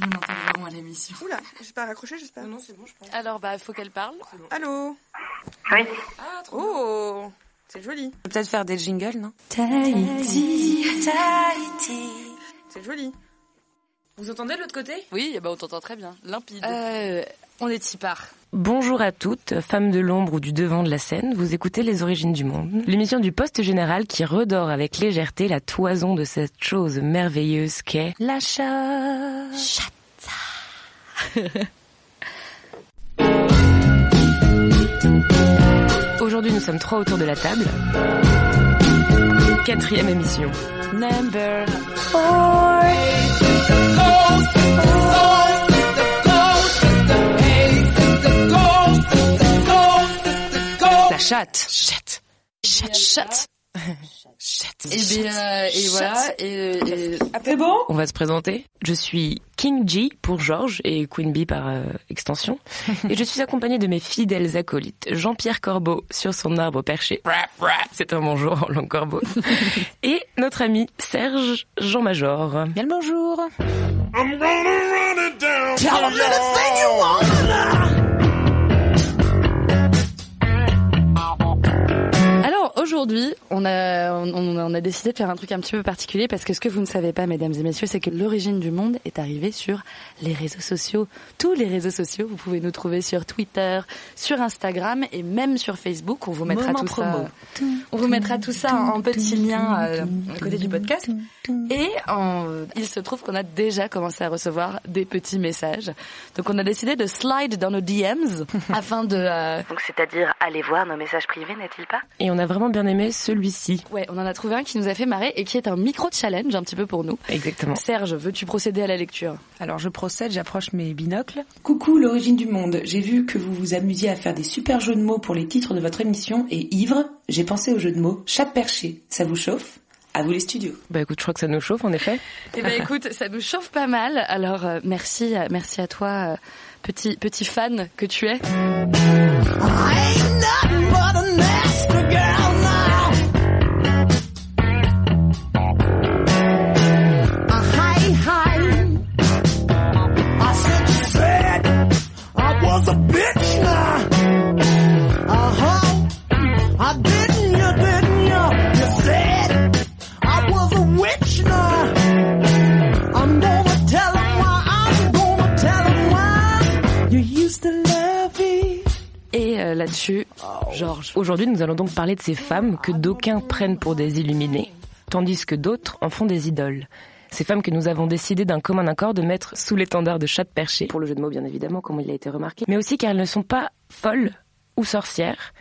On entend vraiment à l'émission. Oula, j'ai pas raccroché, j'espère. Non, c'est bon, je pense. Alors, bah, faut qu'elle parle. Allô Oui. Ah, trop Oh C'est joli. On peut peut-être faire des jingles, non? Tahiti, Tahiti. C'est joli. Vous entendez de l'autre côté? Oui, bah, on t'entend très bien. Limpide. Euh, on est y part. Bonjour à toutes, femmes de l'ombre ou du devant de la scène, vous écoutez Les Origines du Monde, l'émission du poste général qui redore avec légèreté la toison de cette chose merveilleuse qu'est la chatte. Aujourd'hui, nous sommes trois autour de la table. Quatrième émission. Number four. La chatte. Chatte. Chatte, chatte. Chatte. Et, bien, euh, et voilà. Et, et- C'est bon? On va se présenter. Je suis King G pour Georges et Queen Bee par euh, extension. Et je suis accompagnée de mes fidèles acolytes. Jean-Pierre Corbeau sur son arbre perché. C'est un bonjour en langue corbeau. Et notre ami Serge Jean Major. Bien le bonjour. Alors aujourd'hui, on a, on, on a décidé de faire un truc un petit peu particulier parce que ce que vous ne savez pas, mesdames et messieurs, c'est que l'origine du monde est arrivée sur les réseaux sociaux. Tous les réseaux sociaux, vous pouvez nous trouver sur Twitter, sur Instagram et même sur Facebook. On vous mettra Moment tout promo. ça. On vous mettra tout ça en petit lien euh, à côté du podcast. Et en- il se trouve qu'on a déjà commencé à recevoir des petits messages. Donc on a décidé de slide dans nos DMs afin de euh, Donc c'est-à-dire aller voir nos messages privés, n'est-il pas? Et on a vraiment bien aimé celui-ci. Ouais, on en a trouvé un qui nous a fait marrer et qui est un micro-challenge un petit peu pour nous. Exactement. Serge, veux-tu procéder à la lecture? Alors je procède, j'approche mes binocles. Coucou l'origine du monde, j'ai vu que vous vous amusiez à faire des super jeux de mots pour les titres de votre émission et ivre, j'ai pensé au jeu de mots chat perché. Ça vous chauffe? À vous les studios. Bah écoute, je crois que ça nous chauffe en effet. Eh ben écoute, ça nous chauffe pas mal. Alors euh, merci, euh, merci à toi, euh, petit petit fan que tu es. Là-dessus, Georges. Aujourd'hui, nous allons donc parler de ces femmes que d'aucuns prennent pour des illuminées, tandis que d'autres en font des idoles. Ces femmes que nous avons décidé d'un commun accord de mettre sous l'étendard de chat perché, pour le jeu de mots bien évidemment, comme il a été remarqué, mais aussi car elles ne sont pas folles ou sorcières.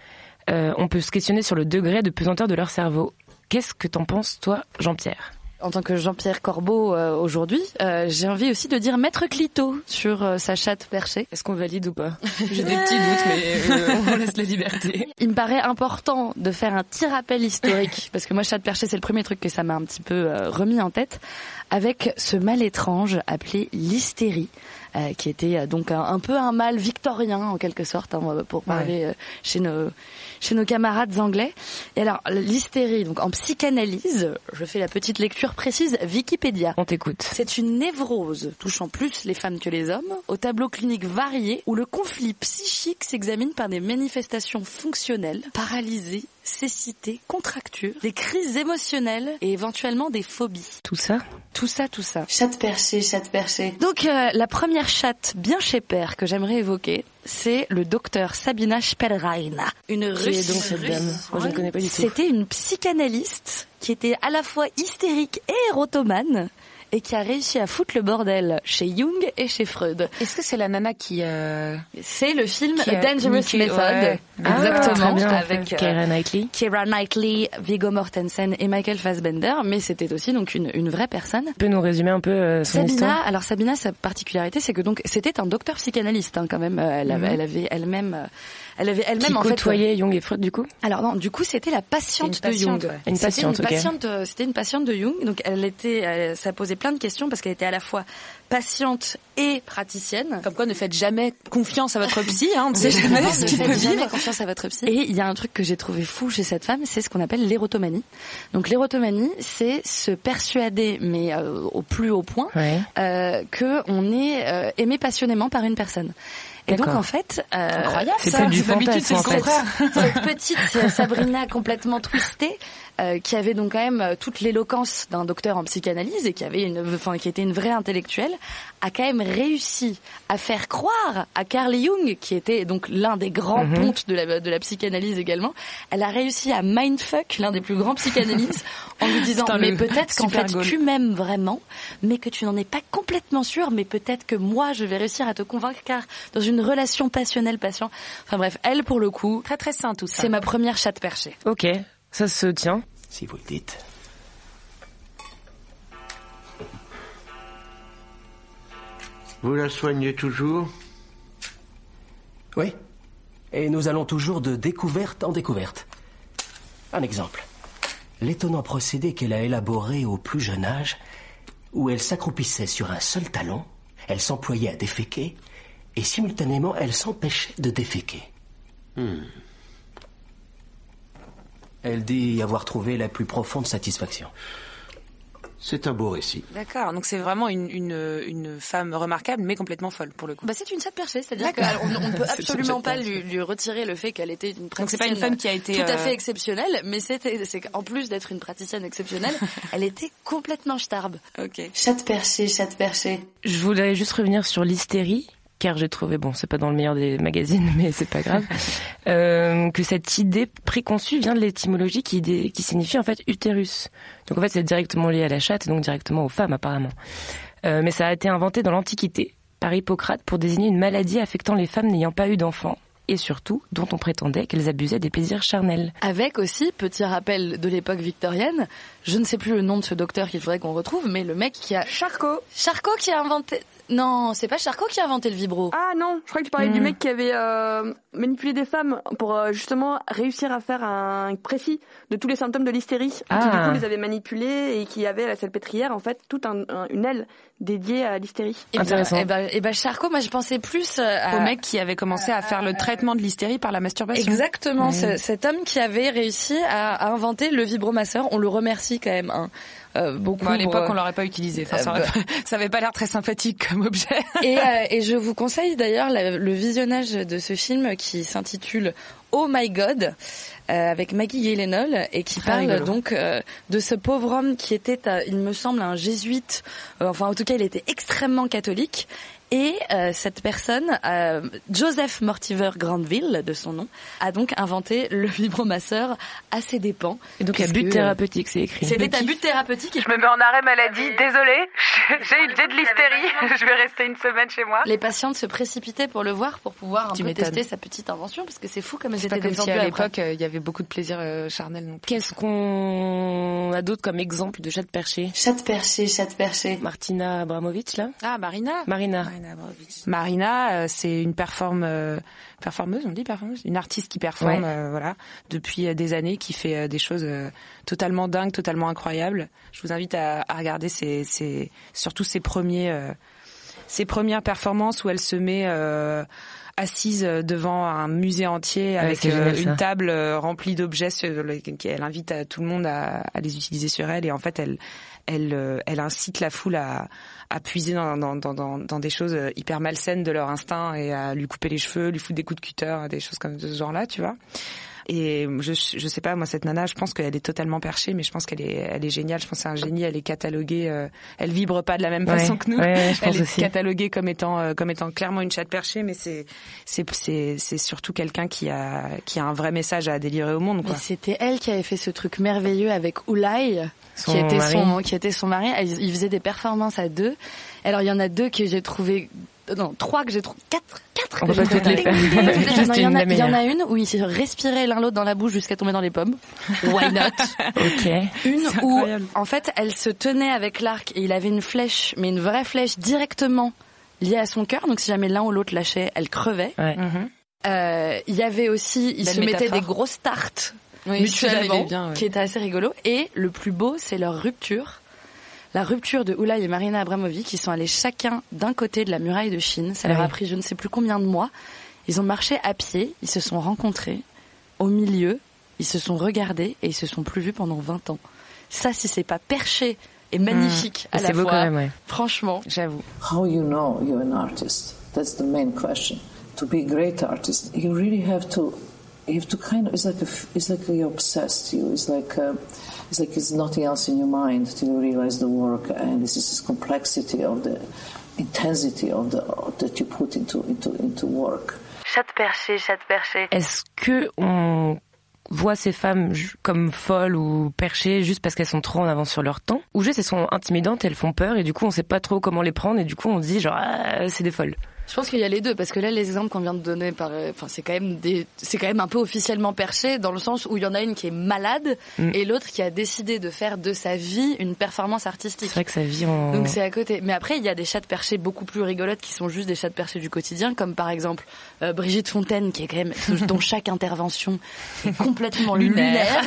Euh, on peut se questionner sur le degré de pesanteur de leur cerveau. Qu'est-ce que t'en penses, toi, Jean-Pierre? En tant que Jean-Pierre Corbeau euh, aujourd'hui, euh, j'ai envie aussi de dire Maître Clito sur euh, sa chatte perchée. Est-ce qu'on valide ou pas? J'ai des petits doutes, mais euh, on laisse la liberté. Il me paraît important de faire un petit rappel historique, parce que moi, chatte perchée, c'est le premier truc que ça m'a un petit peu euh, remis en tête, avec ce mal étrange appelé l'hystérie. Euh, qui était euh, donc un, un peu un mal victorien en quelque sorte hein, pour parler euh, chez nos chez nos camarades anglais. Et alors l'hystérie donc en psychanalyse, je fais la petite lecture précise Wikipédia. On t'écoute. C'est une névrose touchant plus les femmes que les hommes, au tableau clinique varié, où le conflit psychique s'examine par des manifestations fonctionnelles, paralysées, cécité, contracture, des crises émotionnelles et éventuellement des phobies. Tout ça Tout ça, tout ça. Chatte perché, chatte perché. Donc euh, la première chatte bien chez père que j'aimerais évoquer, c'est le docteur Sabina Spellrein, une Qui russe. est donc cette dame Moi, je ne connais pas du tout. C'était une psychanalyste qui était à la fois hystérique et érotomane et qui a réussi à foutre le bordel chez Jung et chez Freud. Est-ce que c'est la nana qui... Euh... C'est le film Qui a Dangerous Method. ouais. Ah, Exactement. très bien. avec euh, Keira Knightley. Keira Knightley, Viggo Mortensen et Michael Fassbender, mais c'était aussi donc une, une vraie personne. Tu peux nous résumer un peu euh, son Sabina, histoire? alors Sabina, sa particularité, c'est que donc c'était un docteur psychanalyste hein, quand même. Euh, Elle, avait, Mhm. elle avait elle-même, euh, elle avait elle-même en fait. côtoyait Jung et Freud du coup? Alors non, du coup c'était la patiente une de Jung. ouais. Une C'était patiente, une ok. patiente, euh, C'était une patiente de Jung, donc elle était, elle- ça posait plein de questions parce qu'elle était à la fois patiente et praticienne. Comme quoi, ne faites jamais confiance à votre psy, hein, on ne sait jamais faites ce qui peut jamais vivre. confiance à votre psy. Et il y a un truc que j'ai trouvé fou chez cette femme, c'est ce qu'on appelle l'érotomanie. Donc l'érotomanie, c'est se persuader, mais euh, au plus haut point, Ouais. euh, que on est euh, aimé passionnément par une personne. Et donc en fait, euh, Incroyable, C'est ça. D'habitude, fantasme, c'est le contraire. cette petite euh, Sabrina complètement twistée, euh, qui avait donc quand même euh, toute l'éloquence d'un docteur en psychanalyse et qui avait une, enfin qui était une vraie intellectuelle, a quand même réussi à faire croire à Carl Jung, qui était donc l'un des grands Mhm. pontes de la de la psychanalyse également, elle a réussi à mindfuck l'un des plus grands psychanalystes en lui disant Putain, mais peut-être qu'en fait goal. tu m'aimes vraiment, mais que tu n'en es pas complètement sûr, mais peut-être que moi je vais réussir à te convaincre car dans une relation passionnelle patient. Enfin bref, elle pour le coup, Très très sain tout ça. c'est ma première chatte perchée. Ok, ça se tient. Si vous le dites. Vous la soignez toujours? Oui. Et nous allons toujours de découverte en découverte. Un exemple. L'étonnant procédé qu'elle a élaboré au plus jeune âge, où elle s'accroupissait sur un seul talon, elle s'employait à déféquer, et simultanément elle s'empêchait de déféquer. Elle dit avoir trouvé la plus profonde satisfaction. C'est un beau récit. D'accord, donc c'est vraiment une, une, une femme remarquable, mais complètement folle pour le coup. Bah c'est une chatte perchée, c'est-à-dire qu'on ne peut absolument pas lui, lui retirer le fait qu'elle était une praticienne. Donc c'est pas une femme qui a été, tout à euh, fait exceptionnelle, mais c'était, c'est qu'en plus d'être une praticienne exceptionnelle, elle était complètement starbe. Ok. Chatte perchée, chatte perchée. Je voulais juste revenir sur l'hystérie, car j'ai trouvé, bon, c'est pas dans le meilleur des magazines, mais c'est pas grave, euh, que cette idée préconçue vient de l'étymologie qui, signifie en fait utérus. Donc en fait, c'est directement lié à la chatte et donc directement aux femmes apparemment. Euh, mais ça a été inventé dans l'Antiquité par Hippocrate pour désigner une maladie affectant les femmes n'ayant pas eu d'enfants et surtout dont on prétendait qu'elles abusaient des plaisirs charnels. Avec aussi, petit rappel de l'époque victorienne, je ne sais plus le nom de ce docteur qu'il faudrait qu'on retrouve, mais le mec qui a... Charcot. Charcot qui a inventé... Non, c'est pas Charcot qui a inventé le vibro. Ah non, je crois que tu parlais Hmm. du mec qui avait euh, manipulé des femmes pour euh, justement réussir à faire un précis de tous les symptômes de l'hystérie. Qui du Ah. coup les avait manipulés et qui avait à la salpêtrière en fait toute un, un- une aile dédiée à l'hystérie. Et ben, Intéressant. et ben, et ben Charcot, moi je pensais plus euh, à... Au mec qui avait commencé à faire le traitement de l'hystérie par la masturbation. Exactement, ce- cet homme qui avait réussi à, à inventer le vibromasseur, on le remercie quand même hein, euh, beaucoup. Bon, à l'époque, pour, on l'aurait pas utilisé. Enfin, euh, ça, aurait pas- ça avait pas l'air très sympathique comme objet. et, euh, et je vous conseille d'ailleurs le visionnage de ce film qui s'intitule Oh My God euh, avec Maggie Gyllenhaal et qui Très parle rigolo. donc euh, de ce pauvre homme qui était, euh, il me semble, un jésuite. euh, enfin, en tout cas, il était extrêmement catholique. Et euh, cette personne, euh, Joseph Mortimer Granville, de son nom, a donc inventé le vibromasseur à ses dépens. Et donc à but thérapeutique, c'est écrit. C'était à but thérapeutique. Et Je me mets en arrêt maladie, désolée. J'ai j'ai de l'hystérie. Je vais rester une semaine chez moi. les patientes se précipitaient pour le voir, pour pouvoir un Tu peu tester sa petite invention, parce que c'est fou comme pas comme si à l'époque, euh, il y avait beaucoup de plaisir euh, charnel non plus. Qu'est-ce qu'on a d'autre comme exemple de chatte perchée Chatte perchée, chatte perchée. Martina Abramovic là? Ah, Marina. Marina. Marina Abramovic. Marina, euh, c'est une performe, euh, performeuse, on dit performeuse, une artiste qui performe, Ouais. euh, voilà, depuis euh, des années, qui fait euh, des choses totalement dingues, totalement incroyables. Je vous invite à, à regarder ses, ses- surtout ses premiers, euh, ses premières performances où elle se met euh, assise devant un musée entier avec génial, une table remplie d'objets elle invite tout le monde à, à les utiliser sur elle et en fait elle elle euh, elle incite la foule à à puiser dans dans dans dans, des choses euh, hyper malsaines de leur instinct et à lui couper les cheveux, lui foutre des coups de cutter, des choses comme de ce genre-là, tu vois. Et je je sais pas moi cette nana, je pense qu'elle est totalement perchée, mais je pense qu'elle est elle est géniale. Je pense que c'est un génie. Elle est cataloguée, euh, elle vibre pas de la même Ouais, façon que nous. ouais, pense elle est aussi. cataloguée comme étant euh, comme étant clairement une chatte perchée, mais c'est c'est c'est c'est surtout quelqu'un qui a qui a un vrai message à délivrer au monde. Quoi. C'était elle qui avait fait ce truc merveilleux avec Oulai. Son qui était mari. son qui était son mari. Ils, ils faisaient des performances à deux. Alors il y en a deux que j'ai trouvé non, trois que j'ai trouvé, quatre, quatre On que j'ai trouvé. il y en a, la il y en a meilleure. une où ils se respiraient l'un l'autre dans la bouche jusqu'à tomber dans les pommes. Why not? Ok. Une où, en fait, elle se tenait avec l'arc et il avait une flèche, mais une vraie flèche directement liée à son cœur. Donc si jamais l'un ou l'autre lâchait, elle crevait. Ouais. Euh, Il y avait aussi, ils se mettaient métaphore. des grosses tartes Oui, mutuellement, bien, ouais. qui était assez rigolo. Et le plus beau, c'est leur rupture. La rupture de Oulay et Marina Abramovic, qui sont allés chacun d'un côté de la muraille de Chine. Ça Ah leur a oui. pris je ne sais plus combien de mois. Ils ont marché à pied, ils se sont rencontrés au milieu, ils se sont regardés et ils se sont plus vus pendant 20 ans. Ça, si c'est pas perché et magnifique Et à la c'est beau fois, quand même, ouais. franchement, J'avoue. How you know you're an artist? That's the main question. To be a great artist, you really have to, you have to kind of. It's like a, f- it's like you're obsessed. You, it's like, uh, it's like there's nothing else in your mind till you realize the work, and this is this complexity of the intensity of the that you put into into into work. Chatte perchée, chatte perchée. Est-ce que on voit ces femmes comme folles ou perchées juste parce qu'elles sont trop en avance sur leur temps? Ou juste elles sont intimidantes, elles font peur et du coup on sait pas trop comment les prendre et du coup on se dit genre ah, c'est des folles. Je pense qu'il y a les deux parce que là les exemples qu'on vient de donner par euh, enfin c'est quand même des c'est quand même un peu officiellement perché dans le sens où il y en a une qui est malade Mm. et l'autre qui a décidé de faire de sa vie une performance artistique. C'est vrai que ça vit en Donc c'est à côté. Mais après, il y a des chattes perchées beaucoup plus rigolotes qui sont juste des chattes perchées du quotidien, comme par exemple euh, Brigitte Fontaine, qui est quand même dont chaque intervention est complètement lunaire.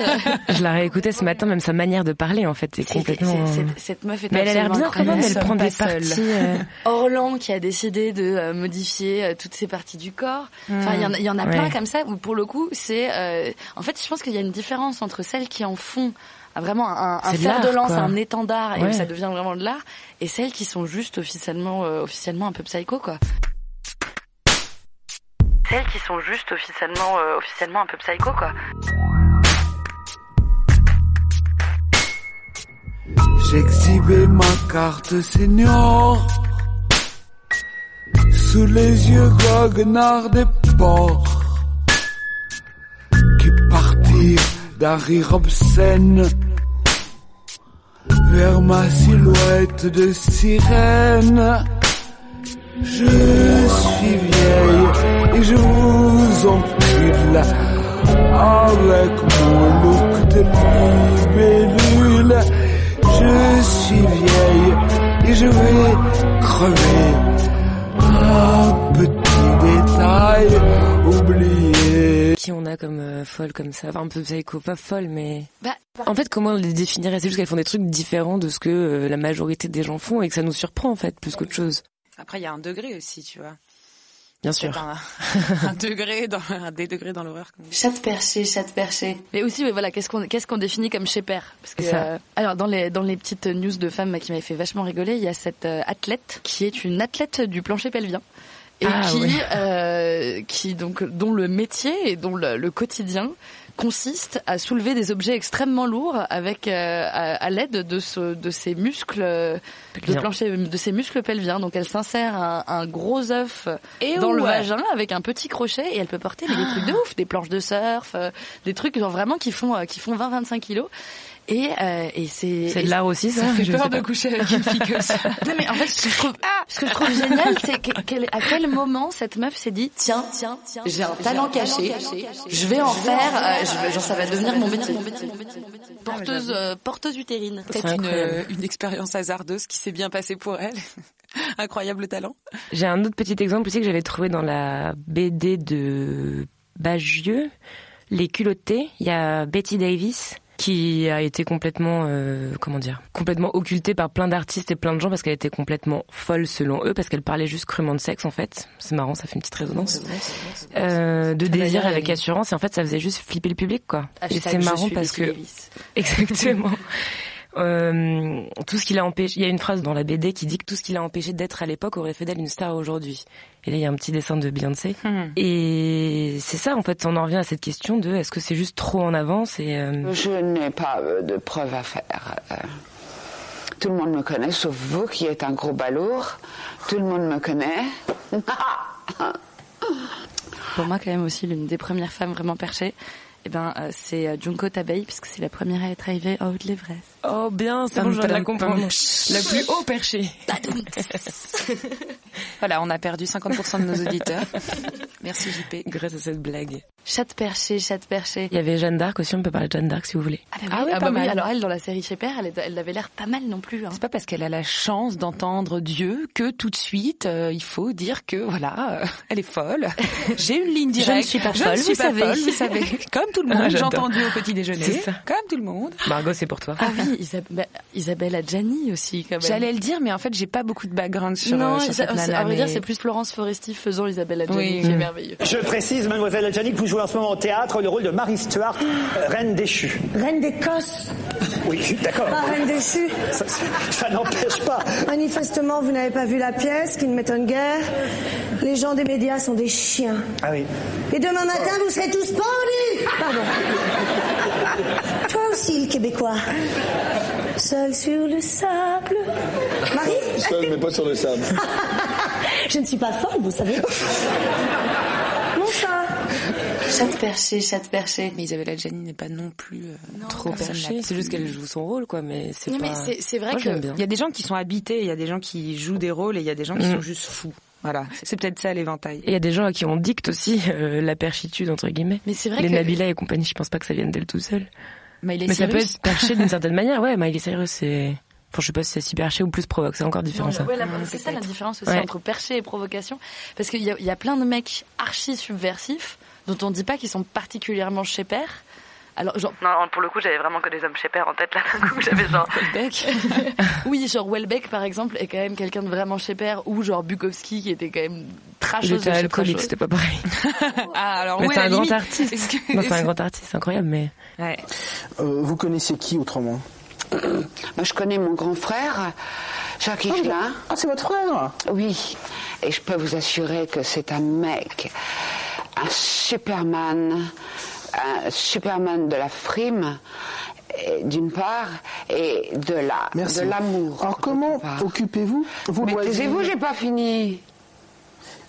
Je l'ai réécouté ce matin, même sa manière de parler en fait est complètement. c'est- c'est- cette meuf est Mais elle a l'air bien quand même, elle prend des parties. euh, Orlan qui a décidé de euh, modifier euh, toutes ces parties du corps. Enfin, il y en a, il y en a Ouais. plein comme ça où pour le coup, c'est. euh, en fait, je pense qu'il y a une différence entre celles qui en font un- vraiment un, un C'est de fer de lance, quoi. un étendard et Ouais. où ça devient vraiment de l'art, et celles qui sont juste officiellement, euh, officiellement un peu psycho, quoi. Celles qui sont juste officiellement, euh, officiellement un peu psycho, quoi. J'exhibais ma carte senior sous les yeux goguenards des porcs qui partirent d'un rire obscène vers ma silhouette de sirène. Je suis vieille et je vous encule avec mon look de libellule. Je suis vieille et je vais crever. Un petit détail oublié. qui on a comme euh, folle comme ça, enfin un peu psycho, pas folle mais. Bah, En fait, comment on les définirait? C'est juste qu'elles font des trucs différents de ce que euh, la majorité des gens font et que ça nous surprend en fait plus qu'autre chose. Après, il y a un degré aussi, tu vois. Bien sûr. Un, un degré dans un des degrés dans l'horreur. Chatte perchée, chatte perchée. Mais aussi, ouais, voilà, qu'est-ce qu'on qu'est-ce qu'on définit comme chez père? Parce que ça. euh, alors dans les dans les petites news de femmes qui m'avaient fait vachement rigoler, il y a cette euh, athlète qui est une athlète du plancher pelvien et Ah, qui ouais. euh, qui donc dont le métier et dont le, le quotidien consiste à soulever des objets extrêmement lourds avec euh, à, à l'aide de ce de ses muscles euh, de Pelvien. plancher de ses muscles pelviens. Donc elle s'insère un, un gros œuf Et dans le vagin avec un petit crochet et elle peut porter mais des trucs de ouf, des planches de surf, euh, des trucs genre vraiment qui font euh, qui font 20-25 kilos. Et, euh, et c'est C'est de l'art aussi ça. Ça fait Je peur de coucher avec une fille comme ça. non mais en fait ce que je trouve, ce que je trouve génial c'est que- quel- à quel moment cette meuf s'est dit tiens tiens tiens j'ai un talent caché je vais en faire euh, je genre ça va devenir mon métier porteuse euh, porteuse utérine Peut-être C'est une, incroyable. une expérience hasardeuse qui s'est bien passée pour elle. Incroyable talent. J'ai un autre petit exemple aussi que j'avais trouvé dans la BD de Bagieux, Les culottés. Il y a Betty Davis qui a été complètement, euh, comment dire, complètement occultée par plein d'artistes et plein de gens parce qu'elle était complètement folle selon eux, parce qu'elle parlait juste crûment de sexe en fait. C'est marrant, ça fait une petite résonance. Euh, de désir avec assurance et en fait ça faisait juste flipper le public quoi. Et c'est marrant parce que. Exactement. Euh, tout ce qui l'a empêché, il y a une phrase dans la BD qui dit que tout ce qui l'a empêché d'être à l'époque aurait fait d'elle une star aujourd'hui. Et là, il y a un petit dessin de Beyoncé. Hmm. Et c'est ça, en fait, on en revient à cette question de est-ce que c'est juste trop en avance et euh, Je n'ai pas euh, de preuves à faire. Tout le monde me connaît, sauf vous qui êtes un gros balourd. Tout le monde me connaît. pour moi quand même aussi l'une des premières femmes vraiment perchées eh ben, euh, c'est euh, Junko Tabei, puisque c'est la première à être arrivée en haut de l'Everest. Oh bien, c'est bon, je viens de la comprendre. La plus haut perché. Voilà, on a perdu 50% de nos auditeurs. Merci JP. Grâce à cette blague. Chat perché, chat perché. Il y avait Jeanne d'Arc aussi, on peut parler de Jeanne d'Arc si vous voulez. Ah, bah oui, Ah oui, ah pas bah oui, mal. alors elle, dans la série Chez Père, elle, avait l'air pas mal non plus. Hein. C'est pas parce qu'elle a la chance d'entendre Dieu que tout de suite euh, il faut dire que voilà, euh, elle est folle. J'ai une ligne Je ne directe. suis pas Je folle, suis vous pas savez. folle, vous savez. Comme tout le Ah, monde, j'ai entendu au petit déjeuner. C'est ça. Comme tout le monde. Margot, c'est pour toi. Ah oui, Isab- bah, Isabelle Adjani aussi quand même. J'allais le dire, mais en fait, j'ai pas beaucoup de background sur, non, euh, sur cette nana. à vrai dire, c'est plus Florence Foresti faisant Isabelle Adjani Oui. qui est Mm. merveilleux. Je précise, mademoiselle Adjani, que vous jouez en ce moment au théâtre le rôle de Marie Stuart, euh, reine déchue. Reine d'Écosse, Oui, d'accord. pas reine déchue. Ça, ça n'empêche pas. Manifestement, vous n'avez pas vu la pièce, qui ne m'étonne guère. Les gens des médias sont des chiens. Ah oui. Et demain matin, vous serez tous pendus Pardon. Toi aussi, le Québécois. Seul sur le sable. Marie? Seul, mais pas sur le sable. Je ne suis pas folle, vous savez. Mon chat. Chat perché, chat perché. Mais Isabelle Adjani n'est pas non plus euh, Trop personne perché, la c'est juste qu'elle joue son rôle quoi, mais c'est Non, pas... mais c'est- vrai Moi, que- j'aime bien. Il y a des gens qui sont habités, il y a des gens qui jouent des rôles et il y a des gens qui Mm. sont juste fous. Voilà, c'est peut-être ça l'éventail. Et il y a des gens à qui on dicte aussi euh, la perchitude entre guillemets. Mais c'est vrai Les que- Nabila et compagnie, je pense pas que ça vienne d'elle tout seul. Miley Mais ça peut Cyrus. être perché d'une certaine manière. Ouais, Miley Cyrus, c'est... Enfin, je sais pas si c'est si perché ou plus provoque, c'est encore différent ça. Ouais, la- c'est ça la différence aussi Ouais. entre perché et provocation. Parce qu'il y a, il y a plein de mecs archi subversifs dont on dit pas qu'ils sont particulièrement chez père. Alors, genre, Non, pour le coup, j'avais vraiment que des hommes chez père en tête là d'un coup. J'avais genre. Welbeck. oui, genre Welbeck par exemple est quand même quelqu'un de vraiment chez père ou genre Bukowski qui était quand même trashos Il de alcoolique, c'était pas pareil. Ah, alors Mais est c'est un grand artiste. Est-ce que- Non, c'est un grand artiste, c'est incroyable, mais... Ouais. Euh, vous connaissez qui autrement? Moi, je connais mon grand frère, Jacques Higelin. Ah, c'est votre frère? Oui, et je peux vous assurer que c'est un mec, un superman, un superman de la frime, d'une part, et de la, Merci. de l'amour. Alors, comment occupez-vous loisirs taisez-vous, j'ai pas fini.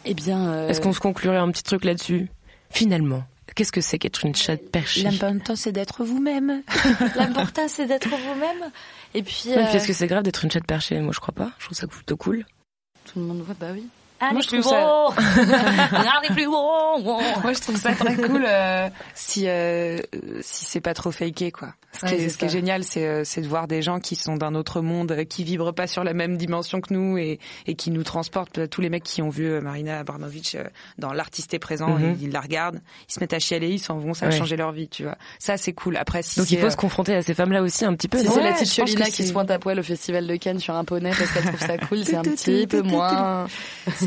Eh bien, euh, Est-ce qu'on se conclurait un petit truc là-dessus? Finalement, qu'est-ce que c'est qu'être une chatte perchée? L'important, c'est d'être vous-même. l'important c'est d'être vous-même. Et puis, Ouais, puis euh, Est-ce que c'est grave d'être une chatte perchée Moi, je crois pas. Je trouve ça plutôt cool. tout le monde voit, bah oui. Moi, je trouve ça- Allez plus haut. Moi, je trouve ça très cool euh, si euh, si c'est pas trop faké, quoi. Ce qui, Ouais, est, ce qui est génial, c'est euh, c'est de voir des gens qui sont d'un autre monde, qui vibrent pas sur la même dimension que nous et, et qui nous transportent. Tous les mecs qui ont vu euh, Marina Abramovic euh, dans L'artiste est présent, Mhm. ils, ils la regardent, ils se mettent à chialer, ils s'en vont, ça a Ouais. changé leur vie, tu vois. Ça, c'est cool. Après, si Donc il faut euh, se confronter à ces femmes-là aussi un petit peu. Si c'est la Ouais, petite Cholina qui se pointe à poil au festival de Cannes sur un poney parce qu'elle trouve ça cool, c'est un petit peu moins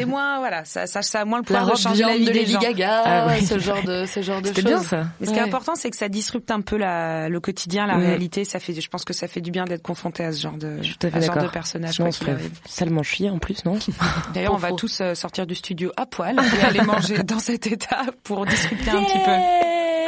c'est moins, voilà, ça, ça, ça a moins le la pouvoir de changer la vie de des Lady gens. Gaga, Ah oui. ce genre de ce genre de choses. Bien ça. Mais ce qui est important, c'est que ça disrupte un peu la, le quotidien, la réalité. Ça fait, je pense que ça fait du bien d'être confronté à ce genre de, tout à fait à ce genre de personnage. Sinon, on se ferait salement chier en plus, non D'ailleurs, on va tous euh, sortir du studio à poil et aller manger dans cet état pour discuter un petit peu.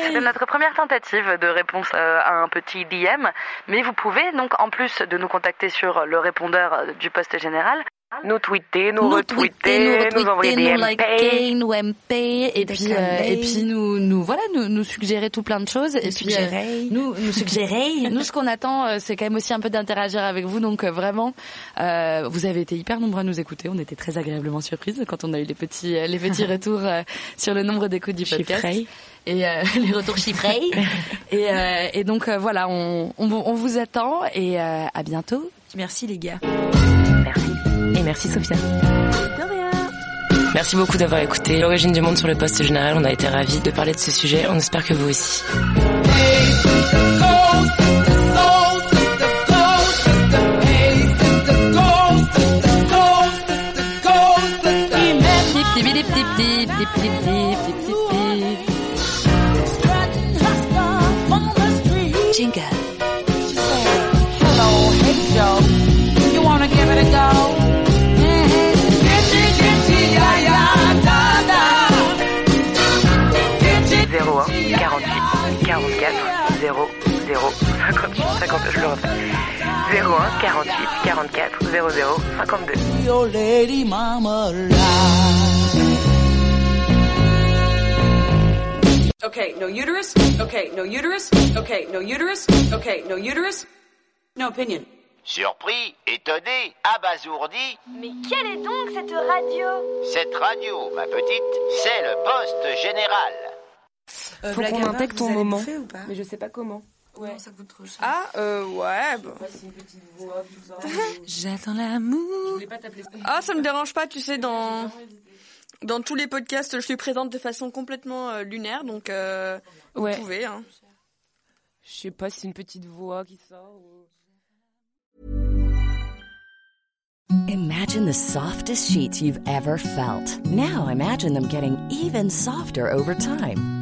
C'était notre première tentative de réponse euh, à un petit DM, mais vous pouvez donc en plus de nous contacter sur le répondeur euh, du poste général, nous tweeter, nous, retweeter, nous, envoyer des nous MP. liker, nous MP, et Des puis euh, et puis nous nous voilà nous nous suggérer tout plein de choses et puis euh, nous nous suggérer. nous ce qu'on attend euh, c'est quand même aussi un peu d'interagir avec vous donc vraiment euh, vous avez été hyper nombreux à nous écouter, on était très agréablement surprises quand on a eu les petits les petits retours sur le nombre d'écoutes du podcast. Chiffrés. Et euh, les retours chiffrés. et, euh, et donc euh, voilà, on, on, on vous attend et euh, à bientôt. Merci les gars. Et merci Sophia. Merci beaucoup d'avoir écouté l'origine du monde sur le poste général. On a été ravis de parler de ce sujet. On espère que vous aussi. 52 je le refais 01 48 44 00 52 your lady mama. Okay, no uterus. Okay, no uterus. Okay, no uterus. Okay, no uterus. No opinion. Surpris, étonné, abasourdi, Mais quelle est donc cette radio? Cette radio, ma petite, c'est le poste général. Euh, Faut qu'on intègre ton moment. bouffer ou pas? Mais je sais pas comment. Ouais. ça coûte trop cher. Ah, euh, ouais. bon. J'attends l'amour. Ah, ça me dérange pas, tu sais, dans dans tous les podcasts, je suis présente de façon complètement euh, lunaire, donc euh, Ouais. vous pouvez. Hein. Je sais pas si c'est une petite voix qui sort ou... Imagine the softest sheets you've ever felt. Now imagine them getting even softer over time.